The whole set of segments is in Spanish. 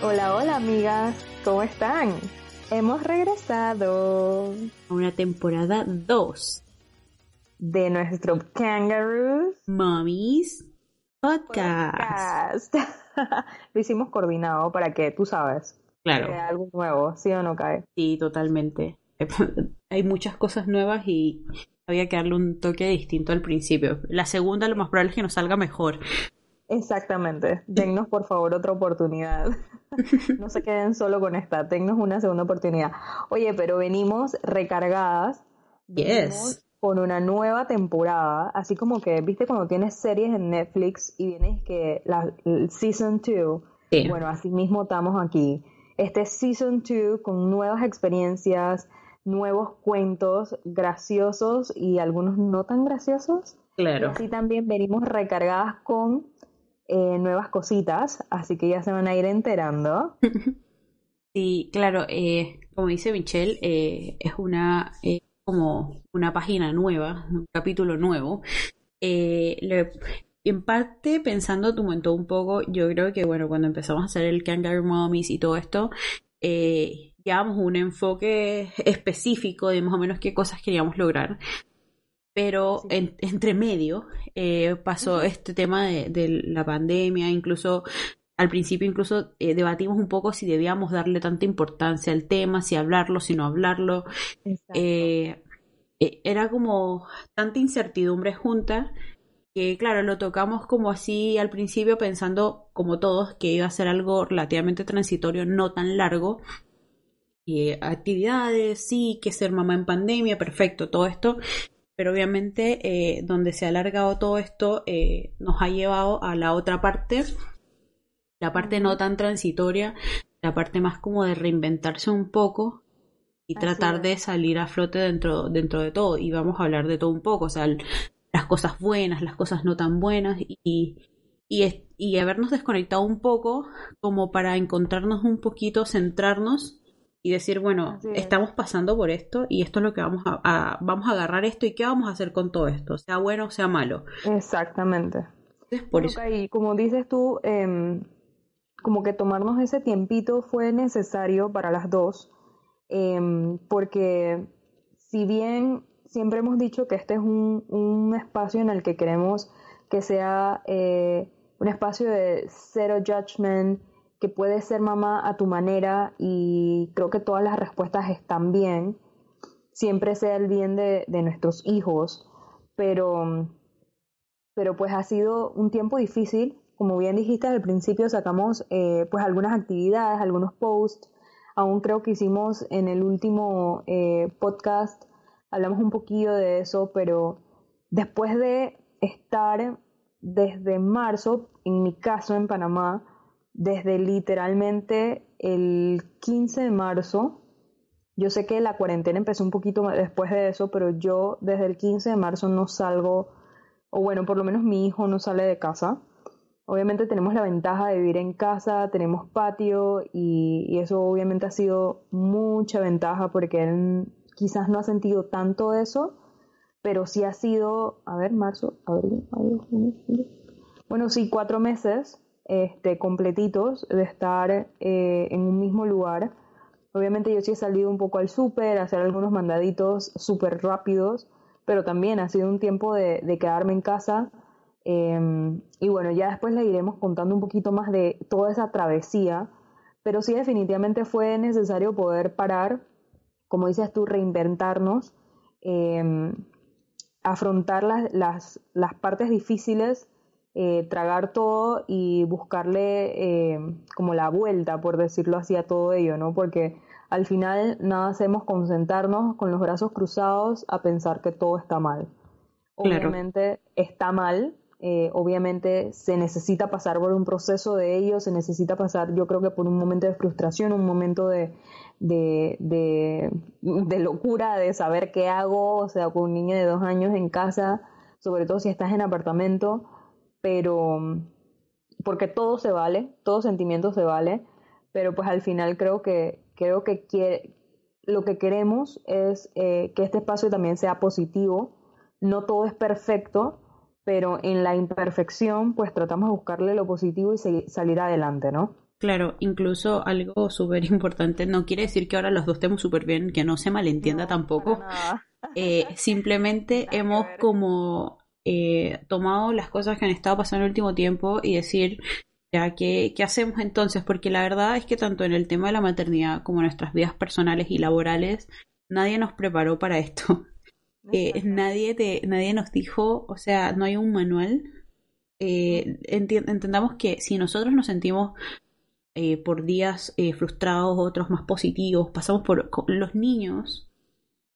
Hola, hola amigas, ¿cómo están? Hemos regresado a una temporada 2 de nuestro Kangaroos Mommies Podcast. Lo hicimos coordinado para que tú sabes. Claro. algo nuevo, ¿sí o no cae? Sí, totalmente. Hay muchas cosas nuevas y había que darle un toque distinto al principio. La segunda lo más probable es que nos salga mejor. Exactamente. Dennos por favor otra oportunidad. no se queden solo con esta. Dennos una segunda oportunidad. Oye, pero venimos recargadas. Yes. Con una nueva temporada. Así como que, viste, cuando tienes series en Netflix y vienes que la Season 2. Bueno, así mismo estamos aquí. Este Season 2 con nuevas experiencias, nuevos cuentos graciosos y algunos no tan graciosos. Claro. Y así también venimos recargadas con eh, nuevas cositas, así que ya se van a ir enterando. Sí, claro, eh, como dice Michelle, eh, es una como una página nueva, un capítulo nuevo. en parte, pensando tu momento un poco, yo creo que bueno, cuando empezamos a hacer el Kangaroo Mommies y todo esto, eh, llevamos un enfoque específico de más o menos qué cosas queríamos lograr pero entre medio eh, pasó este tema de, la pandemia, incluso al principio incluso eh, debatimos un poco si debíamos darle tanta importancia al tema, si hablarlo, si no hablarlo. Eh, era como tanta incertidumbre junta que claro, lo tocamos como así al principio pensando como todos que iba a ser algo relativamente transitorio, no tan largo. Actividades, sí, que ser mamá en pandemia, perfecto, todo esto pero obviamente eh, donde se ha alargado todo esto eh, nos ha llevado a la otra parte, la parte no tan transitoria, la parte más como de reinventarse un poco y tratar de salir a flote dentro, dentro de todo. Y vamos a hablar de todo un poco, o sea, las cosas buenas, las cosas no tan buenas y, y, y habernos desconectado un poco como para encontrarnos un poquito, centrarnos y decir, bueno, estamos pasando por esto y esto es lo que vamos a, vamos a agarrar esto y qué vamos a hacer con todo esto, sea bueno o sea malo. Exactamente. por eso. Y como dices tú, em, como que tomarnos ese tiempito fue necesario para las dos, em, porque si bien siempre hemos dicho que este es un, un espacio en el que queremos que sea eh, un espacio de zero judgment, que puedes ser mamá a tu manera y creo que todas las respuestas están bien, siempre sea el bien de, nuestros hijos, pero, pero pues ha sido un tiempo difícil, como bien dijiste al principio sacamos eh, pues algunas actividades, algunos posts, aún creo que hicimos en el último eh, podcast, hablamos un poquillo de eso, pero después de estar desde marzo, en mi caso en Panamá, desde literalmente el 15 de marzo. Yo sé que la cuarentena empezó un poquito después de eso, pero yo desde el 15 de marzo no salgo, o bueno, por lo menos mi hijo no sale de casa. Obviamente tenemos la ventaja de vivir en casa, tenemos patio y, eso obviamente ha sido mucha ventaja porque él quizás no ha sentido tanto eso, pero sí ha sido, a ver, marzo, abril, bueno, sí, cuatro meses este, completitos de estar eh, en un mismo lugar. Obviamente yo sí he salido un poco al súper, hacer algunos mandaditos súper rápidos, pero también ha sido un tiempo de, quedarme en casa. Em, y bueno, ya después le iremos contando un poquito más de toda esa travesía, pero sí definitivamente fue necesario poder parar, como dices tú, reinventarnos, em, afrontar las, las, las partes difíciles eh, tragar todo y buscarle eh, como la vuelta, por decirlo así, a todo ello, ¿no? Porque al final nada hacemos con sentarnos con los brazos cruzados a pensar que todo está mal. Obviamente está mal, eh, obviamente se necesita pasar por un proceso de ello, se necesita pasar yo creo que por un momento de frustración, un momento de, de, de, de locura, de saber qué hago, o sea, con un niño de dos años en casa, sobre todo si estás en apartamento, pero porque todo se vale, todo sentimiento se vale, pero pues al final creo que creo que quiere, lo que queremos es eh, que este espacio también sea positivo. No todo es perfecto, pero en la imperfección pues tratamos de buscarle lo positivo y salir adelante, ¿no? Claro, incluso algo súper importante, no quiere decir que ahora los dos estemos súper bien, que no se malentienda tampoco. Eh, simplemente hemos como eh, tomado las cosas que han estado pasando en el último tiempo y decir, ya, ¿qué, ¿qué hacemos entonces? Porque la verdad es que tanto en el tema de la maternidad como en nuestras vidas personales y laborales, nadie nos preparó para esto. Eh, nadie, te, nadie nos dijo, o sea, no hay un manual. entendamos que si nosotros nos sentimos eh, por días eh, frustrados, otros más positivos, pasamos por los niños.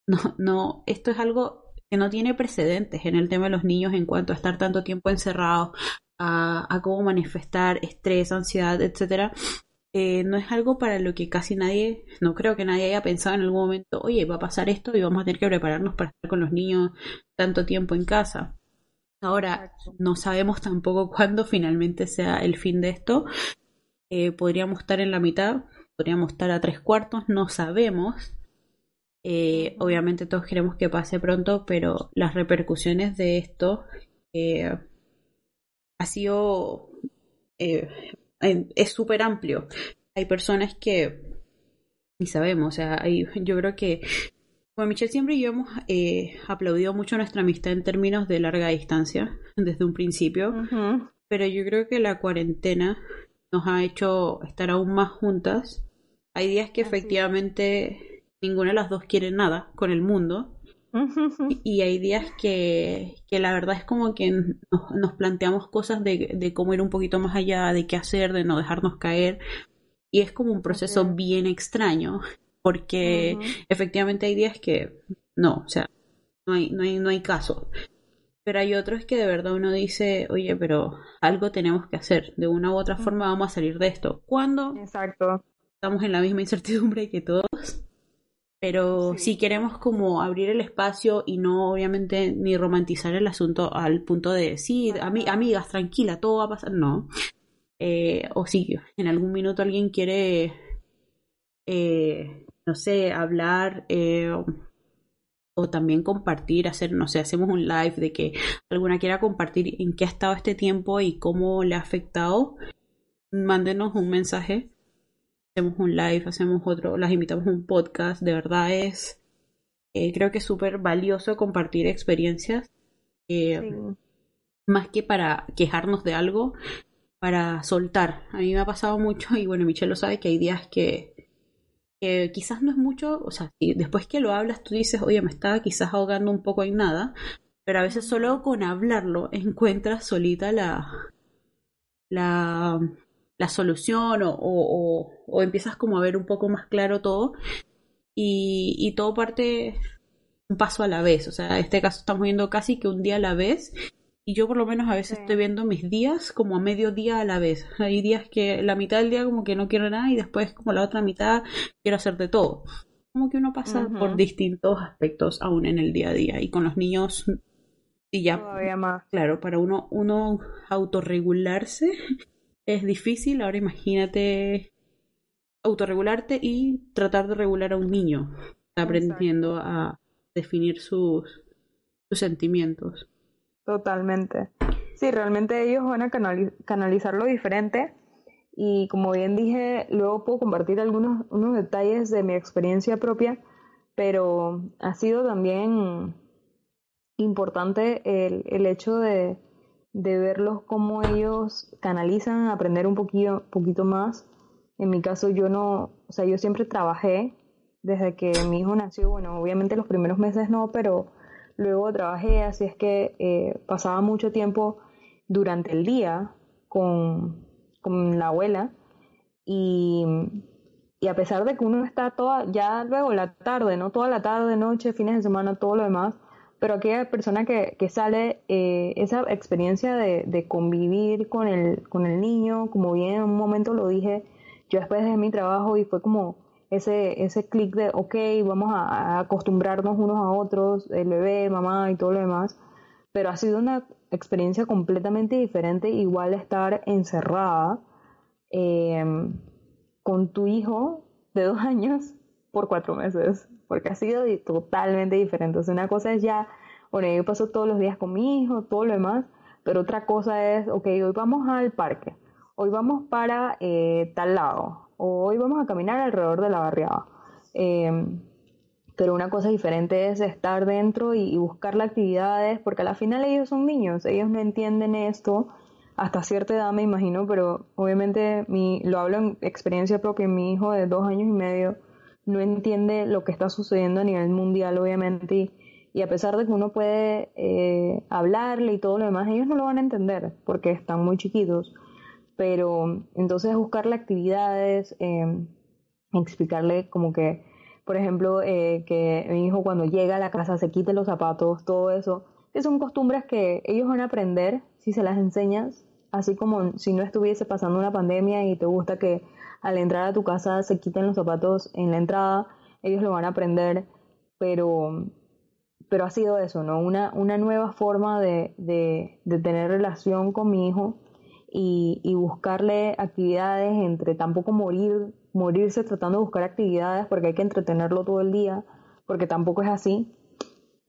No, no, esto es algo que no tiene precedentes en el tema de los niños en cuanto a estar tanto tiempo encerrados, a, cómo manifestar estrés, ansiedad, etcétera. Eh, no es algo para lo que casi nadie, no creo que nadie haya pensado en algún momento, oye, va a pasar esto y vamos a tener que prepararnos para estar con los niños tanto tiempo en casa. Ahora, no sabemos tampoco cuándo finalmente sea el fin de esto, eh, podríamos estar en la mitad, podríamos estar a tres cuartos, no sabemos. Eh, obviamente todos queremos que pase pronto, pero las repercusiones de esto eh, ha sido es súper amplio. Hay personas que ni sabemos, o sea, hay, yo creo que bueno, Michelle siempre y yo hemos aplaudido mucho nuestra amistad en términos de larga distancia desde un principio, pero yo creo que la cuarentena nos ha hecho estar aún más juntas. Hay días que efectivamente ninguna de las dos quiere nada con el mundo. y hay días que, que, la verdad es como que nos, planteamos cosas de, de, cómo ir un poquito más allá, de qué hacer, de no dejarnos caer. Y es como un proceso bien extraño, porque efectivamente hay días que no, o sea, no hay, no hay, no hay caso. Pero hay otros que de verdad uno dice, oye, pero algo tenemos que hacer. De una u otra forma vamos a salir de esto. ¿Cuándo? Exacto. Estamos en la misma incertidumbre que todos. Pero si queremos como abrir el espacio y no obviamente ni romantizar el asunto al punto de, sí, amigas, tranquila, todo va a pasar. No. Eh, o si en algún minuto alguien quiere, eh, no sé, hablar eh, o también compartir, hacer, no sé, hacemos un live de que alguna quiera compartir en qué ha estado este tiempo y cómo le ha afectado, mándenos un mensaje, hacemos un live, hacemos otro, las invitamos a un podcast, de verdad es, eh, creo que es súper valioso compartir experiencias, eh, más que para quejarnos de algo, para soltar. A mí me ha pasado mucho y bueno, Michelle lo sabe que hay días que que quizás no es mucho, o sea, después que lo hablas tú dices, oye, me estaba quizás ahogando un poco en nada, pero a veces solo con hablarlo encuentras solita la, la, la solución o, o, empiezas como a ver un poco más claro todo y, y todo parte un paso a la vez, o sea, en este caso estamos viendo casi que un día a la vez y yo por lo menos a veces estoy viendo mis días como a medio día a la vez. Hay días que la mitad del día como que no quiero nada y después como la otra mitad quiero hacer de todo. Como que uno pasa por distintos aspectos aún en el día a día. Y con los niños, y ya, más. claro, para uno, uno autorregularse es difícil. Ahora imagínate autorregularte y tratar de regular a un niño. aprendiendo a definir sus, sus sentimientos. Totalmente. Sí, realmente ellos van a canalizarlo diferente y como bien dije, luego puedo compartir algunos unos detalles de mi experiencia propia, pero ha sido también importante el, el hecho de, de verlos cómo ellos canalizan, aprender un poquito, poquito más. En mi caso yo no, o sea, yo siempre trabajé desde que mi hijo nació, bueno, obviamente los primeros meses no, pero Luego trabajé, así es que eh, pasaba mucho tiempo durante el día con, con la abuela. Y, y, a pesar de que uno está toda, ya luego la tarde, no toda la tarde, noche, fines de semana, todo lo demás, pero aquella persona que, que sale, eh, esa experiencia de, de, convivir con el, con el niño, como bien en un momento lo dije, yo después de mi trabajo y fue como ese, ese clic de, ok, vamos a, acostumbrarnos unos a otros, el bebé, mamá y todo lo demás, pero ha sido una experiencia completamente diferente, igual estar encerrada em, con tu hijo de dos años por cuatro meses, porque ha sido totalmente diferente. O una cosa es ya, bueno, yo paso todos los días con mi hijo, todo lo demás, pero otra cosa es, ok, hoy vamos al parque, hoy vamos para eh, tal lado, o hoy vamos a caminar alrededor de la barriada. Em, pero una cosa diferente es estar dentro y, buscar las actividades, porque al final ellos son niños, ellos no entienden esto hasta cierta edad, me imagino, pero obviamente mi, lo hablo en experiencia propia, mi hijo de dos años y medio no entiende lo que está sucediendo a nivel mundial, obviamente, y, a pesar de que uno puede eh, hablarle y todo lo demás, ellos no lo van a entender porque están muy chiquitos. Pero entonces buscarle actividades, eh, explicarle como que por ejemplo, eh, que mi hijo cuando llega a la casa se quite los zapatos, todo eso, que son costumbres que ellos van a aprender si se las enseñas, así como si no estuviese pasando una pandemia y te gusta que al entrar a tu casa se quiten los zapatos en la entrada, ellos lo van a aprender, pero, pero ha sido eso, ¿no? Una, una nueva forma de, de, tener relación con mi hijo y, y buscarle actividades entre tampoco morir morirse tratando de buscar actividades porque hay que entretenerlo todo el día, porque tampoco es así.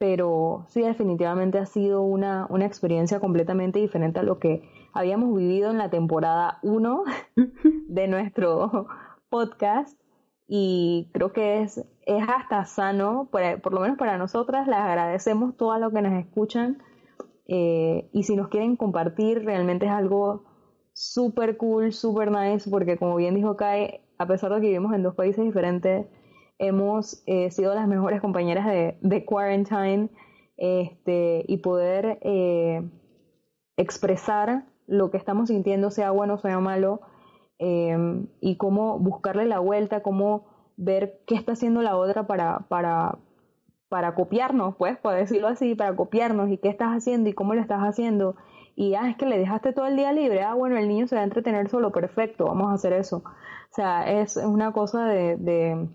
Pero sí, definitivamente ha sido una, una experiencia completamente diferente a lo que habíamos vivido en la temporada 1 de nuestro podcast. Y creo que es, es hasta sano, por, lo menos para nosotras, les agradecemos todo lo que nos escuchan. Eh, y si nos quieren compartir, realmente es algo súper cool, súper nice, porque como bien dijo Kai, a pesar de que vivimos en dos países diferentes, hemos eh, sido las mejores compañeras de, de quarantine este, y poder eh, expresar lo que estamos sintiendo, sea bueno, sea malo, em, y cómo buscarle la vuelta, cómo ver qué está haciendo la otra para, para, para copiarnos, pues, por decirlo así, para copiarnos y qué estás haciendo y cómo lo estás haciendo. Y ah, es que le dejaste todo el día libre, ah, bueno, el niño se va a entretener solo, perfecto, vamos a hacer eso. O sea, es una cosa de,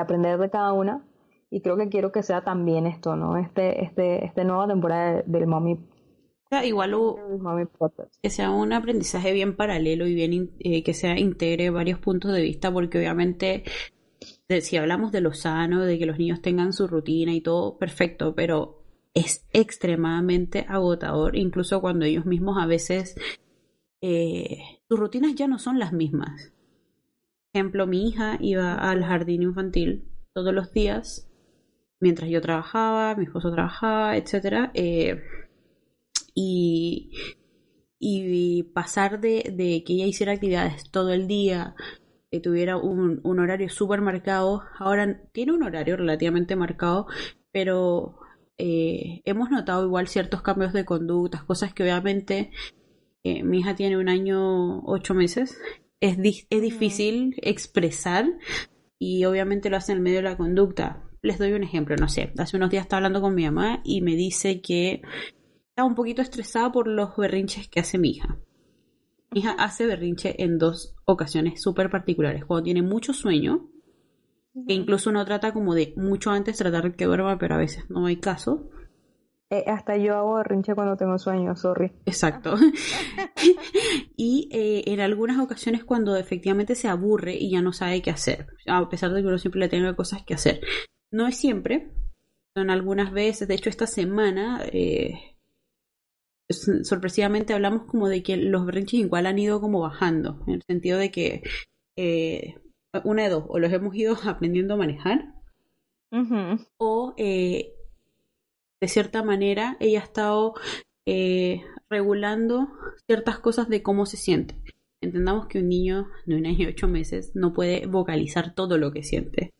aprender de cada una. Y creo que quiero que sea también esto, ¿no? Este, este, este nueva temporada del Mommy Igual que sea un aprendizaje bien paralelo y bien eh, que sea integre varios puntos de vista, porque obviamente si hablamos de lo sano, de que los niños tengan su rutina y todo, perfecto, pero es extremadamente agotador, incluso cuando ellos mismos a veces eh, sus rutinas ya no son las mismas ejemplo, mi hija iba al jardín infantil todos los días mientras yo trabajaba, mi esposo trabajaba, etc. Eh, y, y pasar de, que ella hiciera actividades todo el día, que tuviera un, horario súper marcado, ahora tiene un horario relativamente marcado, pero eh, hemos notado igual ciertos cambios de conductas, cosas que obviamente eh, mi hija tiene un año ocho meses es, es difícil expresar y obviamente lo hace en medio de la conducta. Les doy un ejemplo, no sé, hace unos días estaba hablando con mi mamá y me dice que está un poquito estresada por los berrinches que hace mi hija. Mi hija hace berrinche en dos ocasiones súper particulares. Cuando tiene mucho sueño, que incluso uno trata como de mucho antes tratar que duerma, pero a veces no hay caso. Eh, hasta yo hago berrinche cuando tengo sueño, sorry. Exacto. y eh, en algunas ocasiones cuando efectivamente se aburre y ya no sabe qué hacer, a pesar de que uno siempre le tenga cosas que hacer. No es siempre, son algunas veces, de hecho esta semana, eh, sorpresivamente hablamos como de que los berrinches igual han ido como bajando, en el sentido de que una de dos, o los hemos ido aprendiendo a manejar, o de cierta manera ella ha estado eh, regulando ciertas cosas de cómo se siente. Entendamos que un niño de un año y ocho meses no puede vocalizar todo lo que siente.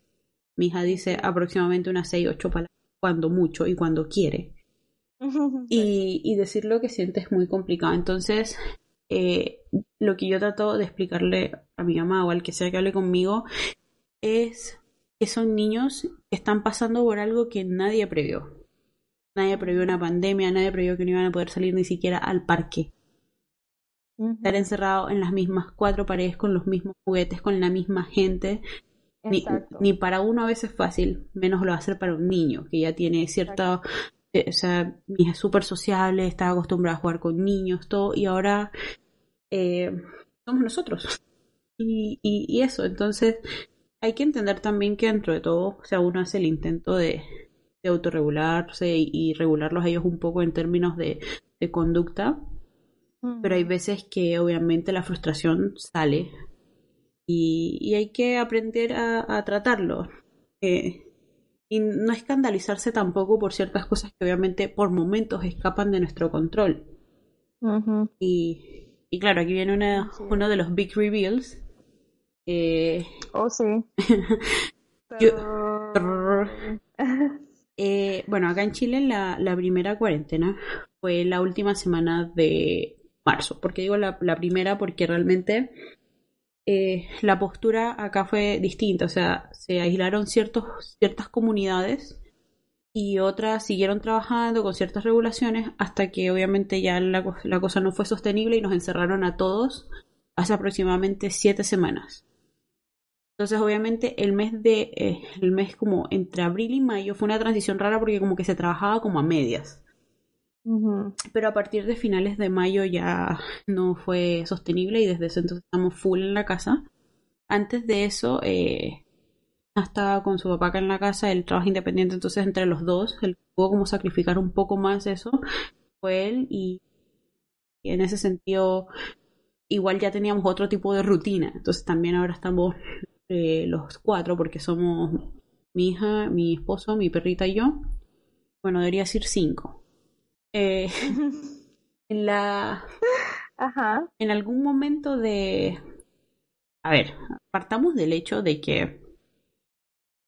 Mi hija dice aproximadamente unas seis, ocho palabras cuando mucho y cuando quiere. Y, decir lo que siente es muy complicado. Entonces, eh, lo que yo trato de explicarle a mi mamá o al que sea que hable conmigo es que son niños que están pasando por algo que nadie previó. Nadie previó una pandemia, nadie previó que no iban a poder salir ni siquiera al parque. Estar encerrado en las mismas cuatro paredes con los mismos juguetes, con la misma gente. Ni, para uno a veces es fácil, menos lo va a hacer para un niño que ya tiene cierta. Eh, o sea, es súper sociable, está acostumbrado a jugar con niños, todo, y ahora eh, somos nosotros. Y, y, y eso, entonces hay que entender también que dentro de todo, o sea, uno hace el intento de, de autorregularse y, regularlos a ellos un poco en términos de, conducta. pero hay veces que obviamente la frustración sale y, hay que aprender a, tratarlo. Eh, y no escandalizarse tampoco por ciertas cosas que obviamente por momentos escapan de nuestro control. y, y, claro, aquí viene una, uno de los big reveals. Eh, oh, sí. Eh, bueno, acá en Chile la, primera cuarentena fue la última semana de marzo. ¿Por qué digo la, la primera? Porque realmente eh, la postura acá fue distinta. O sea, se aislaron ciertos, ciertas comunidades y otras siguieron trabajando con ciertas regulaciones hasta que obviamente ya la, la cosa no fue sostenible y nos encerraron a todos hace aproximadamente siete semanas. Entonces, obviamente, el mes de, eh, el mes como entre abril y mayo fue una transición rara porque como que se trabajaba como a medias. Pero a partir de finales de mayo ya no fue sostenible y desde ese entonces estamos full en la casa. Antes de eso, eh, estaba con su papá acá en la casa, él trabaja independiente, entonces entre los dos, él pudo como sacrificar un poco más eso, fue él y en ese sentido igual ya teníamos otro tipo de rutina, entonces también ahora estamos eh, los cuatro, porque somos mi hija, mi esposo, mi perrita y yo. Bueno, debería decir cinco. Eh, en la. Ajá. En algún momento de. A ver, partamos del hecho de que.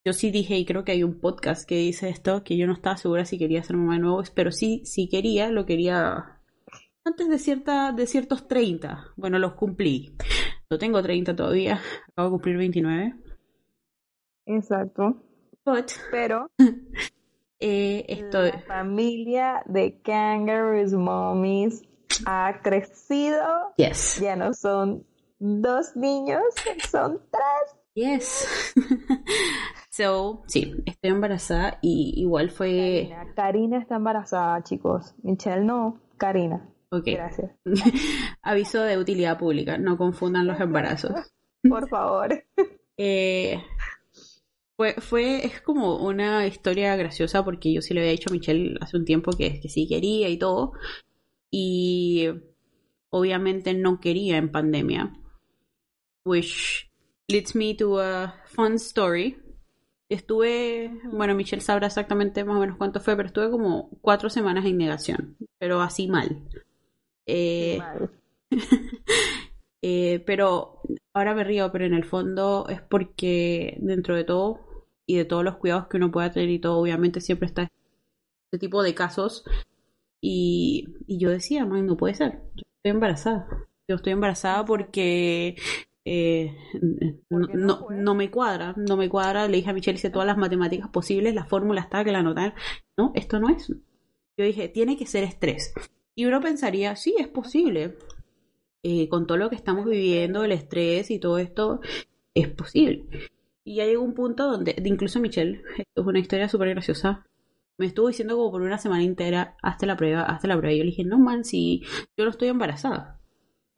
Yo sí dije, y creo que hay un podcast que dice esto, que yo no estaba segura si quería ser mamá de nuevo, pero sí, si quería, lo quería antes de, cierta, de ciertos 30. Bueno, los cumplí. No tengo 30 todavía, acabo de cumplir 29. Exacto. Pero eh, estoy... la familia de Kangaroos Mommies ha crecido. Yes. Ya no son dos niños, son tres. Yes. so, sí, estoy embarazada y igual fue... Karina, Karina está embarazada, chicos. Michelle no, Karina. Gracias. Aviso de utilidad pública, no confundan los embarazos. Por favor. Eh, fue, fue, es como una historia graciosa porque yo sí le había dicho a Michelle hace un tiempo que, que sí quería y todo. Y obviamente no quería en pandemia. Which leads me to a fun story. Estuve, bueno, Michelle sabrá exactamente más o menos cuánto fue, pero estuve como cuatro semanas en negación, pero así mal. Eh, eh, pero ahora me río, pero en el fondo es porque dentro de todo y de todos los cuidados que uno pueda tener y todo, obviamente siempre está este tipo de casos. Y, y yo decía, no puede ser, yo estoy embarazada. Yo estoy embarazada porque eh, no, no, me cuadra, no me cuadra. Le dije a Michelle, hice todas las matemáticas posibles, la fórmula está que la anotar. No, esto no es. Yo dije, tiene que ser estrés. Y uno pensaría, sí, es posible. Eh, con todo lo que estamos viviendo, el estrés y todo esto, es posible. Y ya llegó un punto donde, incluso Michelle, esto es una historia súper graciosa, me estuvo diciendo como por una semana entera, hazte la prueba, hazte la prueba. Y yo le dije, no, man, si yo no estoy embarazada.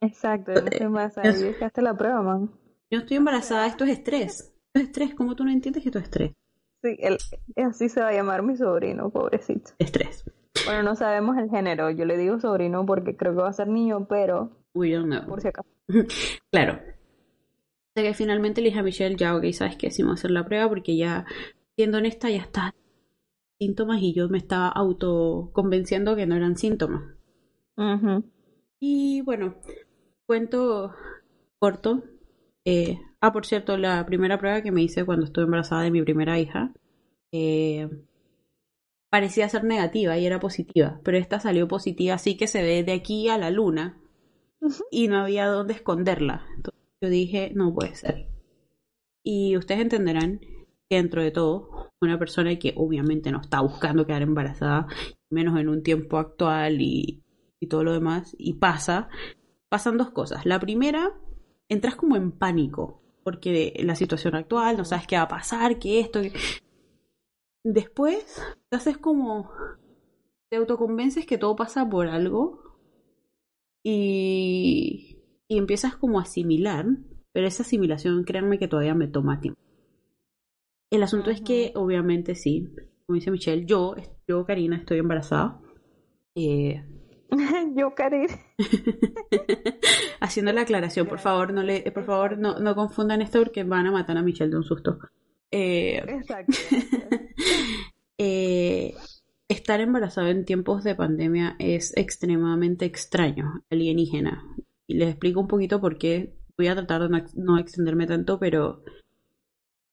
Exacto, yo no estoy embarazada. Y dije, hazte la prueba, man. Yo estoy embarazada, esto es estrés. Esto es estrés, ¿cómo tú no entiendes que esto es estrés? Sí, así se va a llamar mi sobrino, pobrecito. Estrés. Bueno, no sabemos el género. Yo le digo sobrino porque creo que va a ser niño, pero. We don't know. Por si acaso. claro. Que finalmente le dije a Michelle, ya, ok, sabes que sí vamos a hacer la prueba porque ya, siendo honesta, ya está síntomas y yo me estaba autoconvenciendo que no eran síntomas. Y bueno, cuento corto. Eh, ah, por cierto, la primera prueba que me hice cuando estuve embarazada de mi primera hija. Eh, parecía ser negativa y era positiva, pero esta salió positiva, así que se ve de aquí a la luna y no había dónde esconderla. Entonces yo dije, no puede ser. Y ustedes entenderán que dentro de todo, una persona que obviamente no está buscando quedar embarazada, menos en un tiempo actual y, y todo lo demás, y pasa, pasan dos cosas. La primera, entras como en pánico, porque la situación actual, no sabes qué va a pasar, que esto, Después, te haces como. Te autoconvences que todo pasa por algo. Y. Y empiezas como a asimilar. Pero esa asimilación, créanme que todavía me toma tiempo. El asunto es que, obviamente, sí. Como dice Michelle, yo, yo, Karina, estoy embarazada. Eh, Yo quería. Haciendo la aclaración, por favor, no le, por favor, no, no confundan esto porque van a matar a Michelle de un susto. Eh, Exacto. eh, estar embarazado en tiempos de pandemia es extremadamente extraño, alienígena. Y les explico un poquito por qué. Voy a tratar de no, ex- no extenderme tanto, pero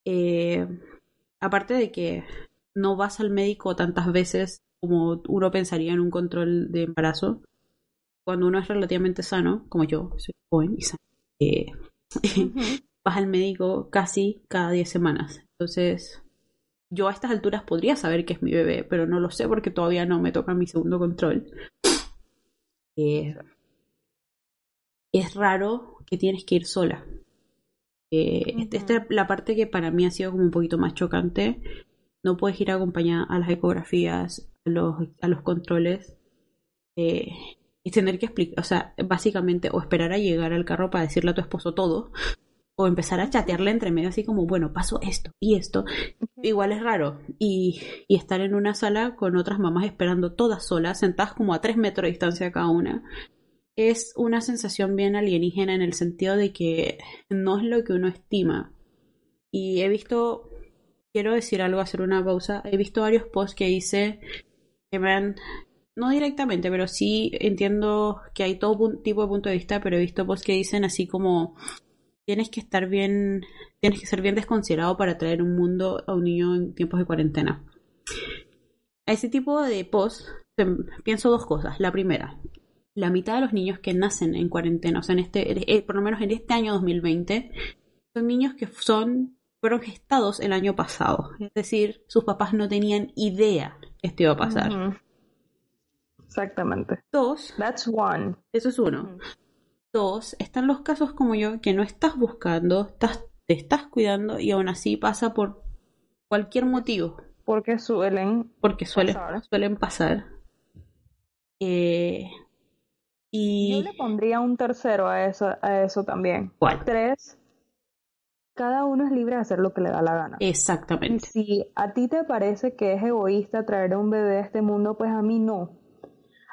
eh, aparte de que no vas al médico tantas veces como uno pensaría en un control de embarazo, cuando uno es relativamente sano, como yo, soy joven y sano, eh, vas al médico casi cada 10 semanas. Entonces, yo a estas alturas podría saber que es mi bebé, pero no lo sé porque todavía no me toca mi segundo control. Eh, es raro que tienes que ir sola. Eh, este- Esta es la parte que para mí ha sido como un poquito más chocante. No puedes ir acompañada a las ecografías, a los, a los controles. eh, y tener que explicar, o sea, básicamente, o esperar a llegar al carro para decirle a tu esposo todo, o empezar a chatearle entre medio así como, bueno, pasó esto y esto. Igual es raro. Y, y estar en una sala con otras mamás esperando todas solas, sentadas como a tres metros de distancia cada una, es una sensación bien alienígena en el sentido de que no es lo que uno estima. Y he visto, quiero decir algo, hacer una pausa, he visto varios posts que dice que me han, no directamente, pero sí entiendo que hay todo tipo de punto de vista, pero he visto posts que dicen así como tienes que estar bien, tienes que ser bien desconsiderado para traer un mundo a un niño en tiempos de cuarentena. A ese tipo de post em, pienso dos cosas. La primera, la mitad de los niños que nacen en cuarentena, o sea, en este, eh, por lo menos en este año 2020, son niños que son, fueron gestados el año pasado. Es decir, sus papás no tenían idea que esto iba a pasar. Exactamente. Dos, That's one. eso es uno. Dos, están los casos como yo que no estás buscando, estás, te estás cuidando y aún así pasa por cualquier motivo, Porque suelen. porque suele- Pasar. suelen pasar. Eh, Yo y le pondría un tercero a eso, a eso también. ¿cuál? Tres. Cada uno es libre de hacer lo que le da la gana. Y Exactamente. si a ti te parece que es egoísta traer a un bebé a este mundo, pues a mí no.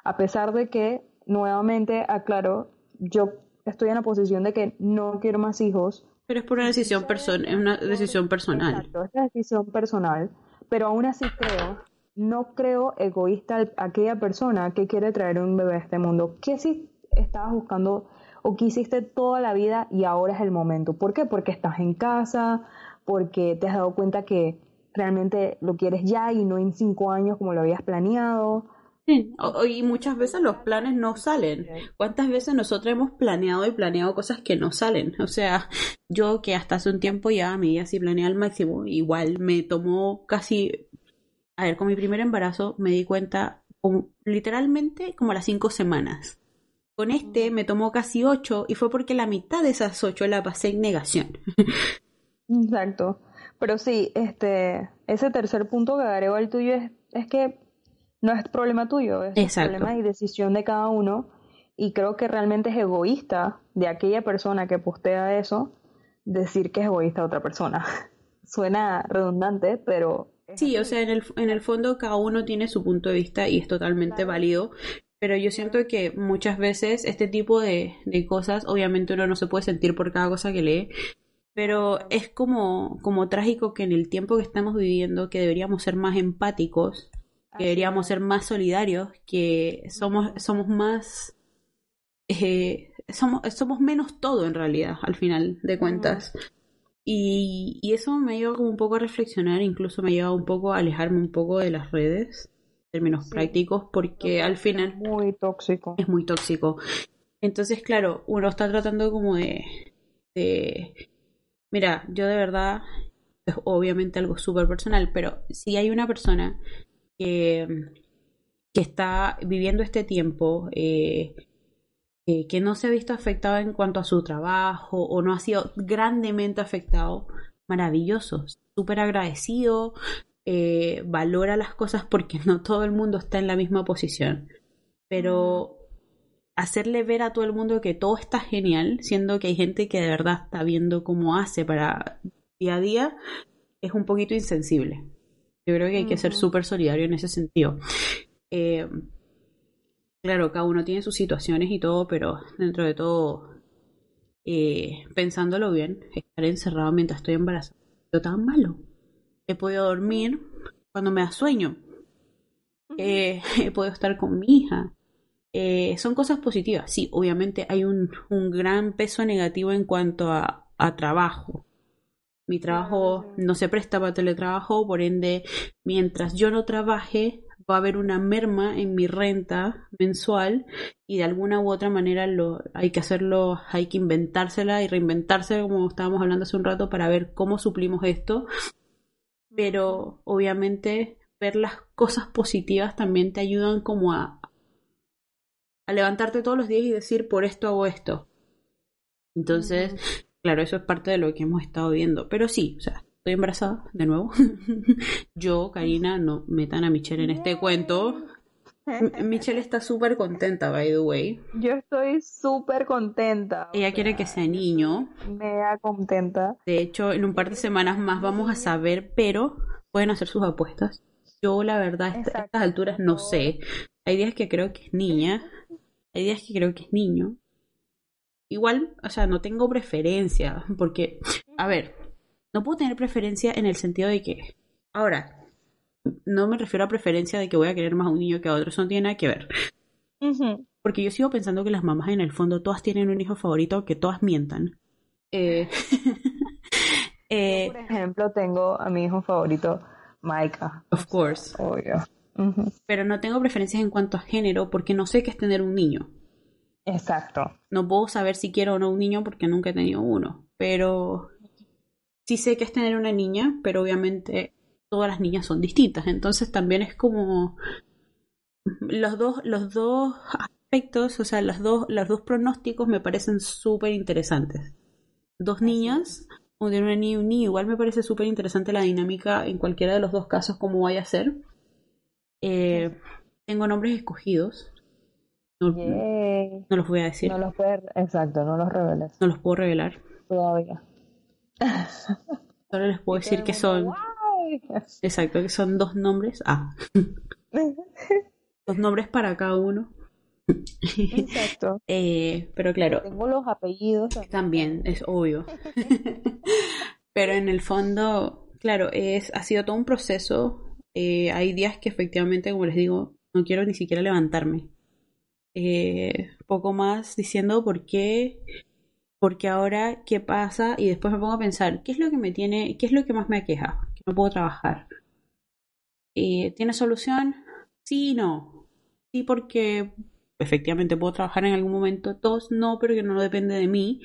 A pesar de que, nuevamente aclaro, yo estoy en la posición de que no quiero más hijos. Pero es por una decisión person es una decisión personal. Exacto, es una decisión personal. Pero aún así creo, no creo egoísta al- aquella persona que quiere traer un bebé a este mundo. ¿Qué si estabas buscando o quisiste toda la vida y ahora es el momento? ¿Por qué? Porque estás en casa, porque te has dado cuenta que realmente lo quieres ya y no en cinco años como lo habías planeado. Sí, o- y muchas veces los planes no salen. ¿Cuántas veces nosotros hemos planeado y planeado cosas que no salen? O sea, yo que hasta hace un tiempo ya mi vida sí planeé al máximo, igual me tomó casi, a ver, con mi primer embarazo me di cuenta como- literalmente como a las cinco semanas. Con este me tomó casi ocho y fue porque la mitad de esas ocho la pasé en negación. Exacto. Pero sí, este, ese tercer punto que agrego al tuyo es, es que no es problema tuyo, es Exacto. problema y decisión de cada uno. Y creo que realmente es egoísta de aquella persona que postea eso decir que es egoísta a otra persona. Suena redundante, pero Sí, o sea, en el, en el fondo cada uno tiene su punto de vista y es totalmente Claro. válido, pero yo siento que muchas veces este tipo de, de cosas, obviamente uno no se puede sentir por cada cosa que lee, pero es como, como trágico que en el tiempo que estamos viviendo, que deberíamos ser más empáticos, que deberíamos es. ser más solidarios, que somos, somos más... eh, somos, somos menos todo en realidad, al final de cuentas. Y, y eso me lleva como un poco a reflexionar, incluso me lleva un poco a alejarme un poco de las redes, en términos Sí. prácticos, porque al final Muy tóxico. es muy tóxico. Entonces, claro, uno está tratando como de, de... Mira, yo de verdad, es obviamente algo súper personal, pero si hay una persona que, está viviendo este tiempo, eh, eh, que no se ha visto afectado en cuanto a su trabajo o no ha sido grandemente afectado, maravilloso, súper agradecido, eh, valora las cosas porque no todo el mundo está en la misma posición, pero hacerle ver a todo el mundo que todo está genial, siendo que hay gente que de verdad está viendo cómo hace para día a día, es un poquito insensible. Yo creo que hay que ser súper solidario en ese sentido. Eh, claro, cada uno tiene sus situaciones y todo, pero dentro de todo, eh, pensándolo bien, estar encerrado mientras estoy embarazada, no tan malo. He podido dormir cuando me da sueño. Eh, he podido estar con mi hija. Eh, son cosas positivas. Sí, obviamente hay un, un gran peso negativo en cuanto a, a trabajo. Mi trabajo no se presta para teletrabajo, por ende, mientras yo no trabaje, va a haber una merma en mi renta mensual y de alguna u otra manera lo, hay que hacerlo, hay que inventársela y reinventársela, como estábamos hablando hace un rato, para ver cómo suplimos esto. Pero obviamente ver las cosas positivas también te ayudan como a, a levantarte todos los días y decir, por esto hago esto. Entonces, Claro, eso es parte de lo que hemos estado viendo. Pero sí, o sea, estoy embarazada, de nuevo. Yo, Karina, no metan a Michelle en este cuento. Michelle está súper contenta, by the way. Yo estoy súper contenta. Ella quiere que sea niño. Mega contenta. De hecho, en un par de semanas más vamos a saber, pero pueden hacer sus apuestas. Yo, la verdad, a estas alturas no sé. Hay días que creo que es niña, hay días que creo que es niño, igual, o sea, no tengo preferencia, porque, a ver, no puedo tener preferencia en el sentido de que, ahora, no me refiero a preferencia de que voy a querer más a un niño que a otro, eso no tiene nada que ver. Porque yo sigo pensando que las mamás en el fondo todas tienen un hijo favorito, que todas mientan. Eh, eh, por ejemplo, tengo a mi hijo favorito, Maika. Of course. Obvio. Pero no tengo preferencias en cuanto a género porque no sé qué es tener un niño. Exacto. No puedo saber si quiero o no un niño porque nunca he tenido uno, pero sí sé que es tener una niña, pero obviamente todas las niñas son distintas, entonces también es como los dos los dos aspectos, o sea, los dos los dos pronósticos me parecen súper interesantes. Dos niñas o de una niña y un niño, igual me parece súper interesante la dinámica en cualquiera de los dos casos como vaya a ser. Eh, tengo nombres escogidos, no, los voy a decir. No los puedes, exacto, no los reveles. No los puedo revelar. Todavía. Solo les puedo decir que son. Exacto, que son dos nombres. Ah. dos nombres para cada uno. Exacto. Eh, pero claro. Tengo los apellidos. También, es obvio. pero en el fondo, claro, es, ha sido todo un proceso. Eh, hay días que efectivamente, como les digo, no quiero ni siquiera levantarme eh, poco más diciendo por qué, porque ahora qué pasa y después me pongo a pensar, ¿qué es lo que me tiene, qué es lo que más me aqueja? Que no puedo trabajar. Eh, ¿Tiene solución? Sí, no. Sí, porque efectivamente puedo trabajar en algún momento. Dos, no, pero que no depende de mí.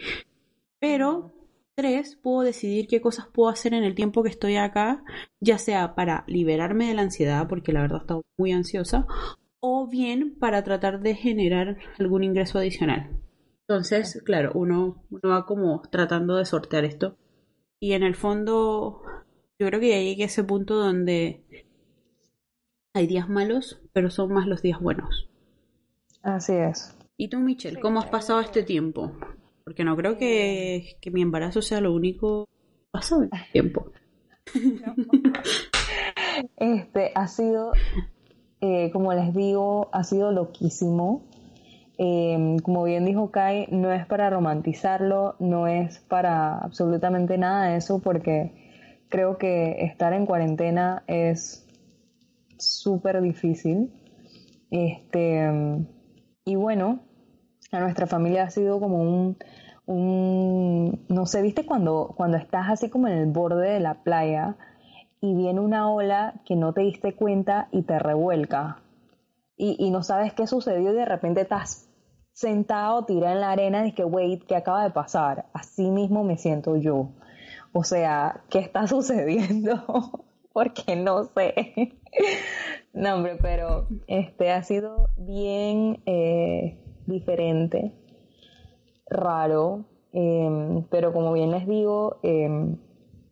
Pero Tres, puedo decidir qué cosas puedo hacer en el tiempo que estoy acá, ya sea para liberarme de la ansiedad, porque la verdad estoy muy ansiosa, o bien para tratar de generar algún ingreso adicional. Entonces, claro, uno, va como tratando de sortear esto. Y en el fondo, yo creo que ya llegué a ese punto donde hay días malos, pero son más los días buenos. Así es. ¿Y tú, Michelle, cómo has pasado este tiempo? Porque no creo que, que mi embarazo sea lo único pasado en este tiempo. Este ha sido eh, como les digo, ha sido loquísimo. Em, como bien dijo Kai, no es para romantizarlo, no es para absolutamente nada de eso, porque creo que estar en cuarentena es súper difícil. Este, y bueno, a nuestra familia ha sido como un, un no sé, viste cuando, cuando estás así como en el borde de la playa y viene una ola que no te diste cuenta y te revuelca. Y, no sabes qué sucedió y de repente estás sentado, tirado en la arena y que, wait, ¿qué acaba de pasar? Así mismo me siento yo. O sea, ¿qué está sucediendo? Porque no sé. no, pero este ha sido bien eh, diferente, raro, em, pero como bien les digo, em,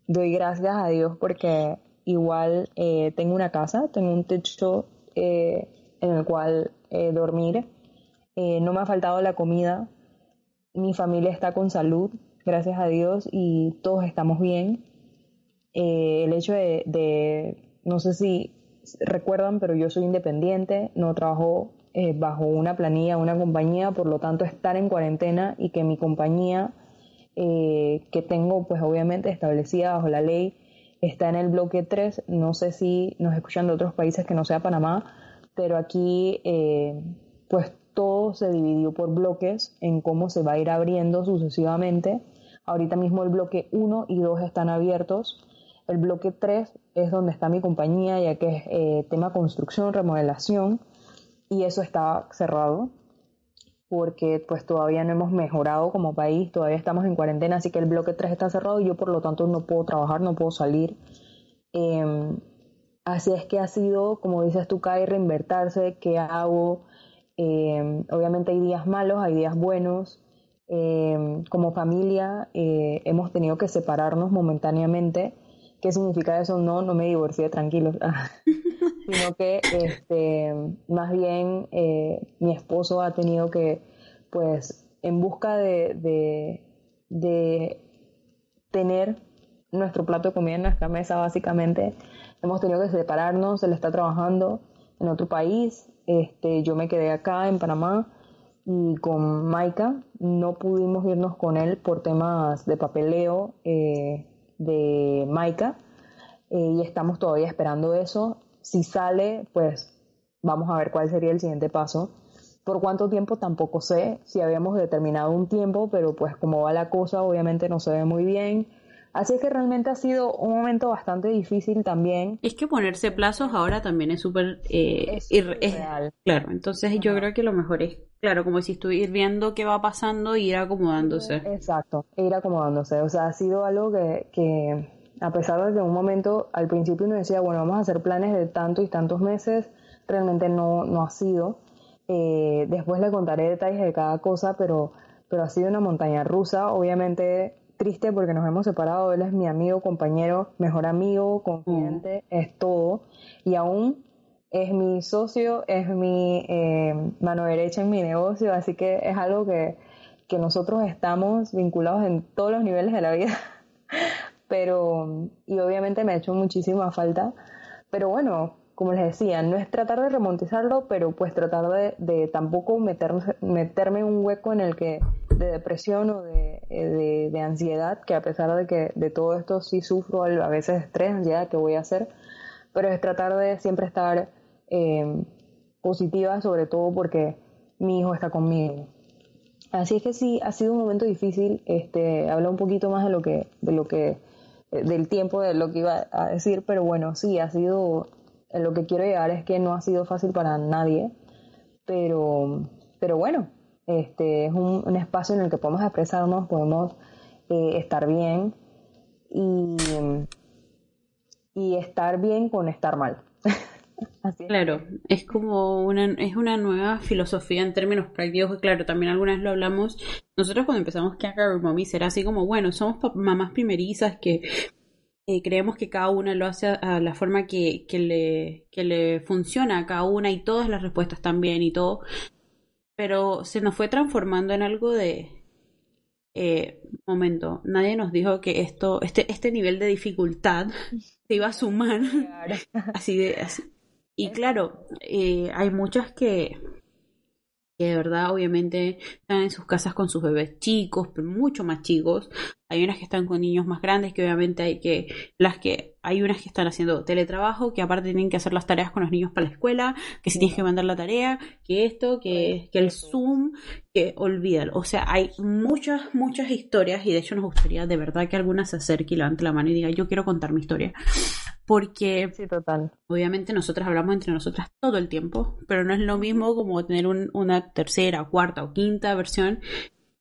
doy gracias a Dios porque igual eh, tengo una casa, tengo un techo eh, en el cual eh, dormir, no me ha faltado la comida, mi familia está con salud, gracias a Dios, y todos estamos bien. el hecho de, no sé si recuerdan, pero yo soy independiente, no trabajo eh, bajo una planilla, una compañía, por lo tanto estar en cuarentena y que mi compañía eh, que tengo pues obviamente establecida bajo la ley está en el bloque 3, no sé si nos escuchan de otros países que no sea Panamá, pero aquí eh, pues todo se dividió por bloques en cómo se va a ir abriendo sucesivamente. Ahorita mismo el bloque 1 y 2 están abiertos. El bloque 3 es donde está mi compañía, ya que es eh, tema construcción, remodelación, y eso está cerrado porque pues todavía no hemos mejorado como país, todavía estamos en cuarentena, así que el bloque 3 está cerrado y yo por lo tanto no puedo trabajar, no puedo salir. Em, así es que ha sido, como dices tú, Kai, reinvertirse, qué hago. Em, obviamente hay días malos, hay días buenos. Em, como familia eh, hemos tenido que separarnos momentáneamente. ¿Qué significa eso? No, no me divorcié, tranquilo. sino que este, más bien eh, mi esposo ha tenido que, pues, en busca de, de, tener nuestro plato de comida en nuestra mesa, básicamente, hemos tenido que separarnos, él está trabajando en otro país, este, yo me quedé acá en Panamá y con Maika no pudimos irnos con él por temas de papeleo eh, de Maika eh, y estamos todavía esperando eso si sale, pues vamos a ver cuál sería el siguiente paso. Por cuánto tiempo tampoco sé, si habíamos determinado un tiempo, pero pues como va la cosa, obviamente no se ve muy bien. Así es que realmente ha sido un momento bastante difícil también. Es que ponerse plazos ahora también es súper eh, real. Claro, entonces yo creo que lo mejor es, claro, como si estuviera viendo qué va pasando e ir acomodándose. Exacto, ir acomodándose. O sea, ha sido algo que, que a pesar de que en un momento al principio uno decía, bueno, vamos a hacer planes de tantos y tantos meses, realmente no, no ha sido. Eh, después le contaré detalles de cada cosa, pero, pero ha sido una montaña rusa, obviamente triste porque nos hemos separado, él es mi amigo, compañero, mejor amigo, confidente, mm. es todo, y aún es mi socio, es mi eh, mano derecha en mi negocio, así que es algo que, que nosotros estamos vinculados en todos los niveles de la vida. Pero, y obviamente me ha hecho muchísima falta, pero bueno, como les decía, no es tratar de remontizarlo, pero pues tratar de, tampoco meterme en un hueco en el que de depresión o de, de, ansiedad, que a pesar de que de todo esto sí sufro a veces estrés, ansiedad, que voy a hacer, pero es tratar de siempre estar eh, positiva, sobre todo porque mi hijo está conmigo. Así es que sí, ha sido un momento difícil. Este, habla un poquito más de lo que, de lo que del tiempo de lo que iba a decir, pero bueno, sí, ha sido, lo que quiero llegar es que no ha sido fácil para nadie, pero, pero bueno, este es un, espacio en el que podemos expresarnos, podemos eh, estar bien y, y estar bien con estar mal. Claro, es como una, es una nueva filosofía en términos prácticos, claro, también algunas lo hablamos. Nosotros cuando empezamos Our Mommy era así como, bueno, somos mamás primerizas que eh, creemos que cada una lo hace a la forma que, que, le, que le funciona a cada una y todas las respuestas también y todo, pero se nos fue transformando en algo de, eh, momento, nadie nos dijo que esto, este, este nivel de dificultad se iba a sumar. Así de, así, y claro, eh, hay muchas que, que de verdad obviamente están en sus casas con sus bebés chicos, pero mucho más chicos. Hay unas que están con niños más grandes, que obviamente hay que, las que, hay unas que están haciendo teletrabajo, que aparte tienen que hacer las tareas con los niños para la escuela, que si tienes que mandar la tarea, que esto, que, que el Zoom, que olvídalo. O sea, hay muchas, muchas historias y de hecho nos gustaría de verdad que alguna se acerque y levante la mano y diga, yo quiero contar mi historia porque sí, total. obviamente nosotras hablamos entre nosotras todo el tiempo, pero no es lo mismo como tener una tercera, cuarta o quinta versión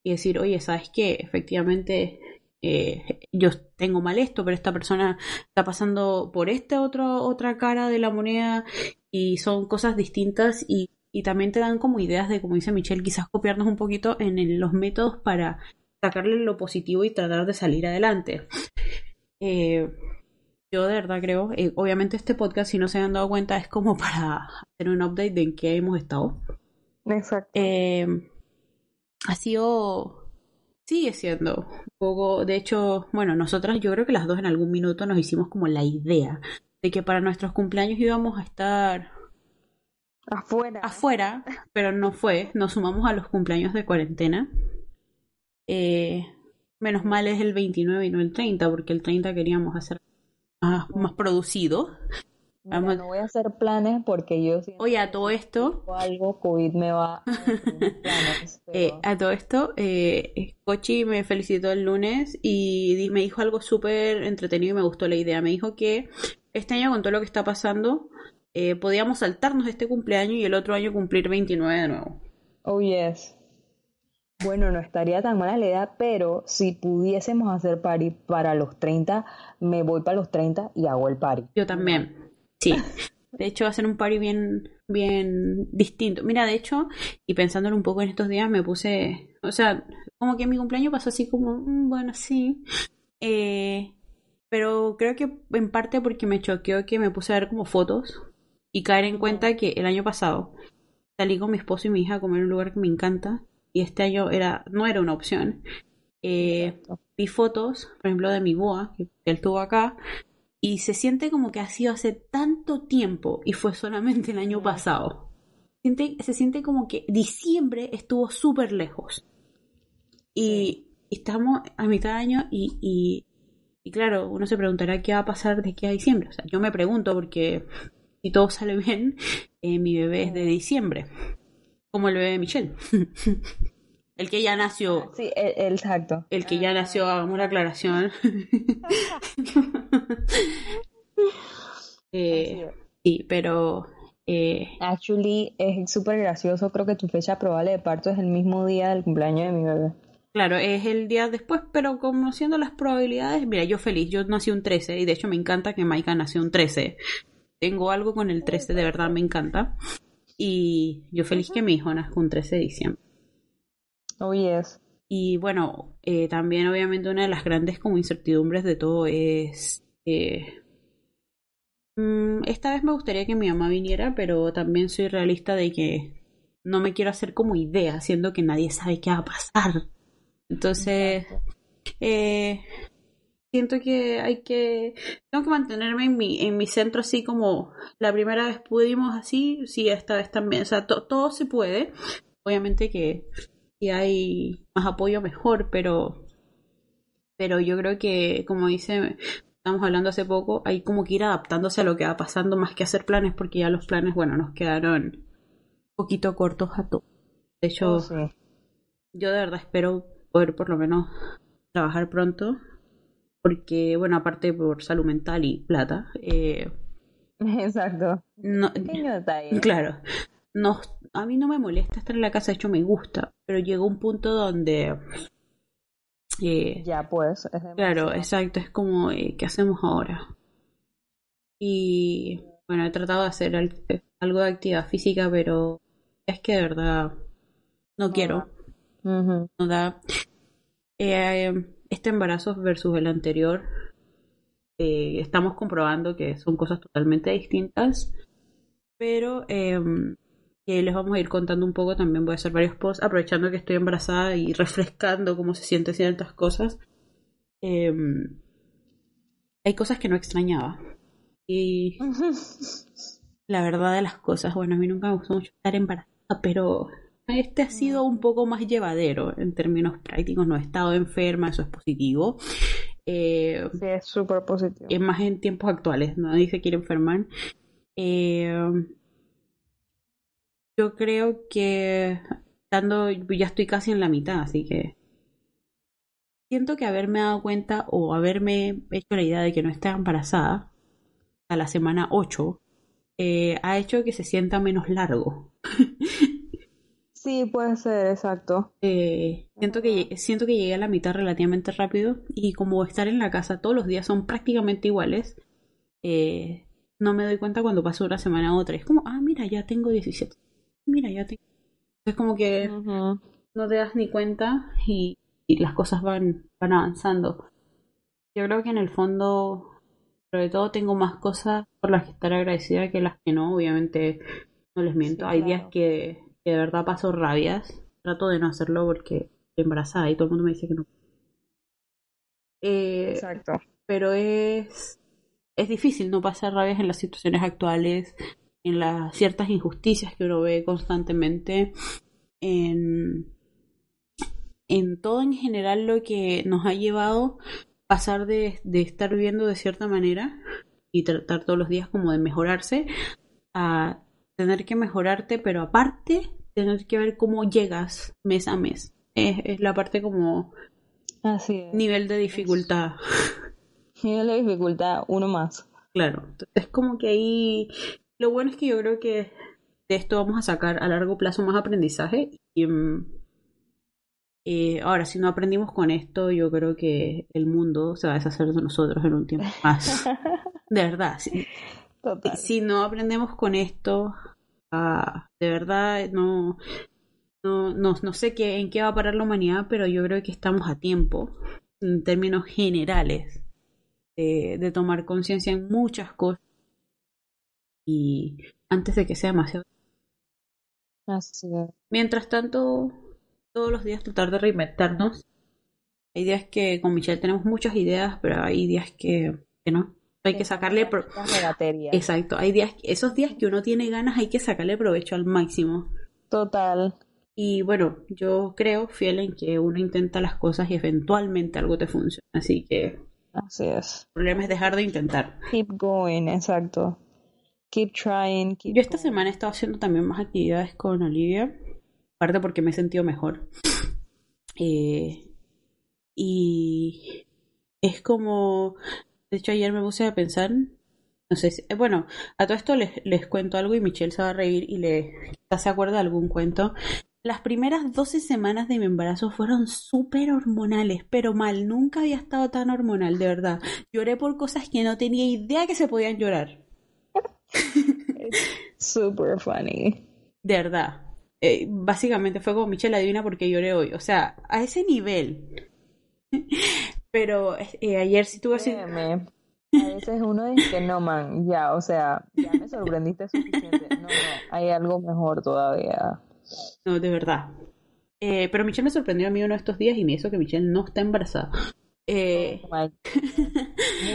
y decir, oye, ¿sabes qué? Efectivamente eh, yo tengo mal esto, pero esta persona está pasando por esta otra, otra cara de la moneda y son cosas distintas y, y también te dan como ideas de, como dice Michelle, quizás copiarnos un poquito en los métodos para sacarle lo positivo y tratar de salir adelante. Eh, yo de verdad creo, eh, obviamente este podcast, si no se han dado cuenta, es como para hacer un update de en qué hemos estado. Exacto. Eh, ha sido, sigue siendo un poco, de hecho, bueno, nosotras yo creo que las dos en algún minuto nos hicimos como la idea de que para nuestros cumpleaños íbamos a estar Afuera. afuera, pero no fue. Nos sumamos a los cumpleaños de cuarentena. Eh, menos mal es el 29 y no el 30, porque el 30 queríamos hacer más, más producido. Mira, Vamos- no voy a hacer planes porque yo Oye, a todo esto, algo COVID me va a planes, eh, a todo esto, eh, Cochi me felicitó el lunes y me dijo algo súper entretenido y me gustó la idea. Me dijo que este año con todo lo que está pasando, eh, podíamos saltarnos este cumpleaños y el otro año cumplir 29 de nuevo. Oh, yes. Bueno, no estaría tan mala la idea, pero si pudiésemos hacer party para los 30, me voy para los 30 y hago el party. Yo también, sí. De hecho, va a ser un party bien, bien distinto. Mira, de hecho, y pensándolo un poco en estos días, me puse, o sea, como que mi cumpleaños pasó así como, mm, bueno, sí. Eh, pero creo que en parte porque me choqueó que me puse a ver como fotos y caer en cuenta que el año pasado salí con mi esposo y mi hija a comer en un lugar que me encanta y este año era, no era una opción. Eh, vi fotos, por ejemplo, de mi boa, que él tuvo acá, y se siente como que ha sido hace tanto tiempo y fue solamente el año pasado. Siente- se siente como que diciembre estuvo súper lejos. Y estamos a mitad de año y, y, y claro, uno se preguntará qué va a pasar de aquí a diciembre. O sea, yo me pregunto porque si todo sale bien, eh, mi bebé es de diciembre, como el bebé Michelle. el que ya nació. Sí, e- e- exacto. El que ya nació, hagamos la aclaración. Eh, sí, pero eh, Actually, es súper gracioso. Creo que tu fecha probable de parto es el mismo día del cumpleaños de mi bebé. claro, es el día después, pero conociendo las probabilidades, mira, yo feliz, yo nací un 13 y de hecho me encanta que Maika nació un 13. Tengo algo con el 13, de verdad me encanta. Y yo feliz que mi hijo nazca un 13 de diciembre. Oh, yes. Y bueno, eh, también obviamente una de las grandes como incertidumbres de todo es... eh, mm, esta vez me gustaría que mi mamá viniera, pero también soy realista de que no me quiero hacer como idea, siendo que nadie sabe qué va a pasar. Entonces, eh, siento que hay que... Tengo que mantenerme en mi, en mi centro así como la primera vez pudimos así, sí, esta vez también. O sea, to- todo se puede. Obviamente que si hay más apoyo mejor, pero pero yo creo que como dice estamos hablando hace poco, hay como que ir adaptándose a lo que va pasando más que hacer planes porque ya los planes, bueno, nos quedaron un poquito cortos a todos. De hecho, Oh, sí. yo de verdad espero poder por lo menos trabajar pronto porque bueno, aparte por salud mental y plata, eh, Exacto. no, Pequeño detalle. Claro. No, a mí no me molesta estar en la casa, de hecho me gusta, pero llegó un punto donde... eh, Ya, pues. es claro, exacto, es como, eh, ¿qué hacemos ahora? Y bueno, he tratado de hacer al- algo de actividad física, pero es que de verdad no quiero, Ujú. no da. Eh, este embarazo versus el anterior, eh, estamos comprobando que son cosas totalmente distintas, pero em, que les vamos a ir contando un poco. También voy a hacer varios posts aprovechando que estoy embarazada y refrescando cómo se sienten ciertas cosas. Em, hay cosas que no extrañaba. Y la verdad de las cosas, bueno, a mí nunca me gustó mucho estar embarazada, pero este ha sido un poco más llevadero en términos prácticos. No he estado enferma, eso es positivo. Eh, Sí, es súper positivo. es más en tiempos actuales, nadie se quiere enfermar. Eh, yo creo que estando, ya estoy casi en la mitad, así que siento que haberme dado cuenta o haberme hecho la idea de que no estaba embarazada a la semana 8 eh, ha hecho que se sienta menos largo. Sí, puede ser, exacto. Eh, siento que siento que llegué a la mitad relativamente rápido y como estar en la casa todos los días son prácticamente iguales, eh, no me doy cuenta cuando paso una semana a otra. Es como, ah, mira, ya tengo 17. Mira, ya tengo. Es como que no te das ni cuenta y, y las cosas van, van avanzando. Yo creo que en el fondo, sobre todo, tengo más cosas por las que estar agradecida que las que no. Obviamente, no les miento. Sí, Hay claro. días que, que de verdad paso rabias. Trato de no hacerlo porque estoy embarazada y todo el mundo me dice que no. Eh, Exacto. pero es, es difícil no pasar rabias en las situaciones actuales. en las ciertas injusticias que uno ve constantemente, en, en todo en general lo que nos ha llevado a pasar de, de estar viviendo de cierta manera y tratar todos los días como de mejorarse a tener que mejorarte, pero aparte tener que ver cómo llegas mes a mes. Es, es la parte como Así es. nivel de dificultad. Nivel de dificultad, uno más. Claro, entonces como que ahí lo bueno es que yo creo que de esto vamos a sacar a largo plazo más aprendizaje y mm, eh, ahora si no aprendimos con esto yo creo que el mundo se va a deshacer de nosotros en un tiempo más. De verdad, si, Total. si no aprendemos con esto, ah, de verdad no, no, no, no sé qué, en qué va a parar la humanidad, pero yo creo que estamos a tiempo, en términos generales, de, de tomar conciencia en muchas cosas y antes de que sea demasiado. Así es. Mientras tanto, todos los días tratar de reinventarnos. Hay días que con Michelle tenemos muchas ideas, pero hay días que, que no. Hay que sacarle... pro-. Exacto, hay días, esos días que uno tiene ganas hay que sacarle provecho al máximo. Total. Y bueno, yo creo fiel en que uno intenta las cosas y eventualmente algo te funciona. Así que Así es. el problema es dejar de intentar. Keep going, exacto. Keep trying. Keep Yo esta going. semana he estado haciendo también más actividades con Olivia, aparte porque me he sentido mejor. Eh, y es como, de hecho ayer me puse a pensar, no sé, si- eh, bueno, a todo esto les, les cuento algo y Michelle se va a reír y le quizás se acuerda de algún cuento. Las primeras 12 semanas de mi embarazo fueron súper hormonales, pero mal, nunca había estado tan hormonal, de verdad. Lloré por cosas que no tenía idea que se podían llorar. Super funny. De verdad. Eh, básicamente fue como Michelle adivina por qué lloré hoy. O sea, a ese nivel. Pero eh, ayer sí tuve así. A veces uno dice no, man, ya, o sea, ya me sorprendiste suficiente. No, no, hay algo mejor todavía. No, de verdad. Eh, pero Michelle me sorprendió a mí uno de estos días y me hizo que Michelle no está embarazada. Eh, Oh.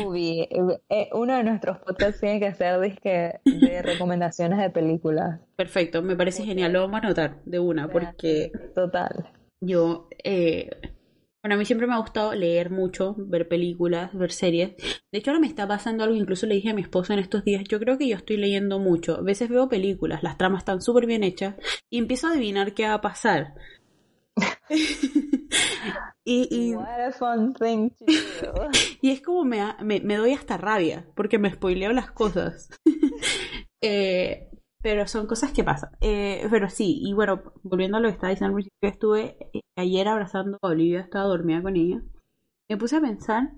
Movie. Eh, eh, uno de nuestros podcasts tiene que ser disque de recomendaciones de películas. perfecto, me parece genial. Lo vamos a anotar de una porque Total. yo. Eh, bueno, a mí siempre me ha gustado leer mucho, ver películas, ver series. De hecho, ahora me está pasando algo, incluso le dije a mi esposo en estos días, yo creo que yo estoy leyendo mucho. A veces veo películas, las tramas están súper bien hechas y empiezo a adivinar qué va a pasar. y, y, What a fun thing to do. y es como me, me, me doy hasta rabia, porque me spoileo las cosas. Eh, pero son cosas que pasan. Eh, pero sí, y bueno, volviendo a lo que estaba diciendo al principio, yo estuve eh, ayer abrazando a Olivia, estaba dormida con ella. Me puse a pensar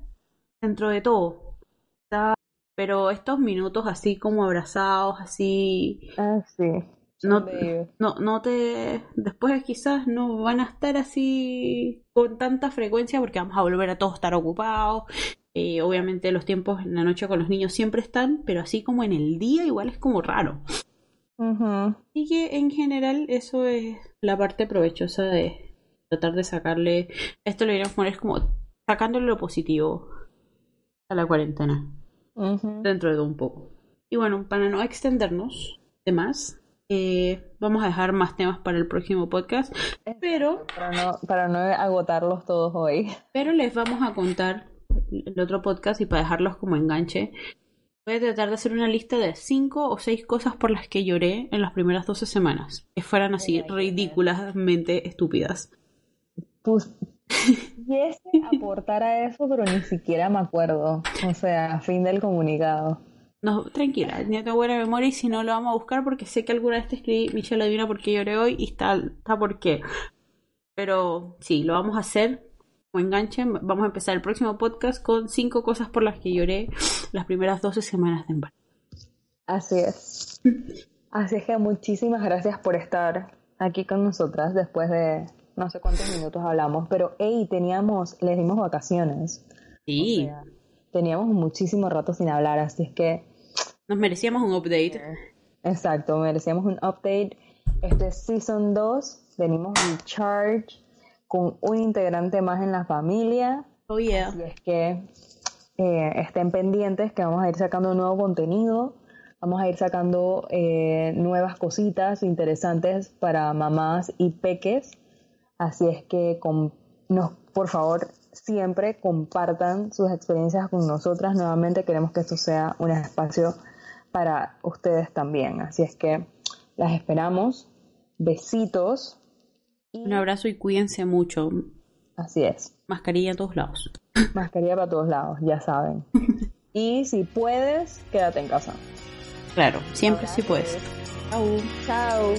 dentro de todo. Estaba- pero estos minutos así como abrazados, así, Ah, sí. No- no, no te, después quizás no van a estar así con tanta frecuencia porque vamos a volver a todos estar ocupados. Eh, obviamente los tiempos en la noche con los niños siempre están, pero así como en el día igual es como raro. Ujú. Y que en general eso es la parte provechosa de tratar de sacarle, esto lo diríamos poner como sacándole lo positivo a la cuarentena, dentro de un poco. Y bueno, para no extendernos de más, eh, vamos a dejar más temas para el próximo podcast, pero, Para no, para no agotarlos todos hoy. pero les vamos a contar el otro podcast y para dejarlos como enganche. Voy a tratar de hacer una lista de cinco o seis cosas por las que lloré en las primeras 12 semanas. Que fueran así ridículamente estúpidas. Pues, quisiese aportar a eso, pero ni siquiera me acuerdo. O sea, fin del comunicado. No, tranquila, tengo buena memoria y si no lo vamos a buscar porque sé que alguna vez te escribí, Michelle adivina por qué lloré hoy y está, está por qué. Pero sí, lo vamos a hacer como enganche. Vamos a empezar el próximo podcast con cinco cosas por las que lloré las primeras 12 semanas de embarazo. Así es. Así es que muchísimas gracias por estar aquí con nosotras después de no sé cuántos minutos hablamos. Pero, hey, teníamos, les dimos vacaciones. Sí, O sea, teníamos muchísimo rato sin hablar, así es que nos merecíamos un update. Exacto, merecíamos un update. Este es Season 2, venimos recharge con un integrante más en la familia. Oh yeah. Así es que eh, estén pendientes que vamos a ir sacando nuevo contenido Vamos a ir sacando eh, nuevas cositas interesantes para mamás y peques. Así es que nos, por favor siempre compartan sus experiencias con nosotras. Nuevamente queremos que esto sea un espacio para ustedes también. Así es que las esperamos. Besitos. Un abrazo y cuídense mucho. Así es. Mascarilla a todos lados. Mascarilla para todos lados, ya saben. y si puedes, quédate en casa. Claro, siempre si puedes. Chao. Chao.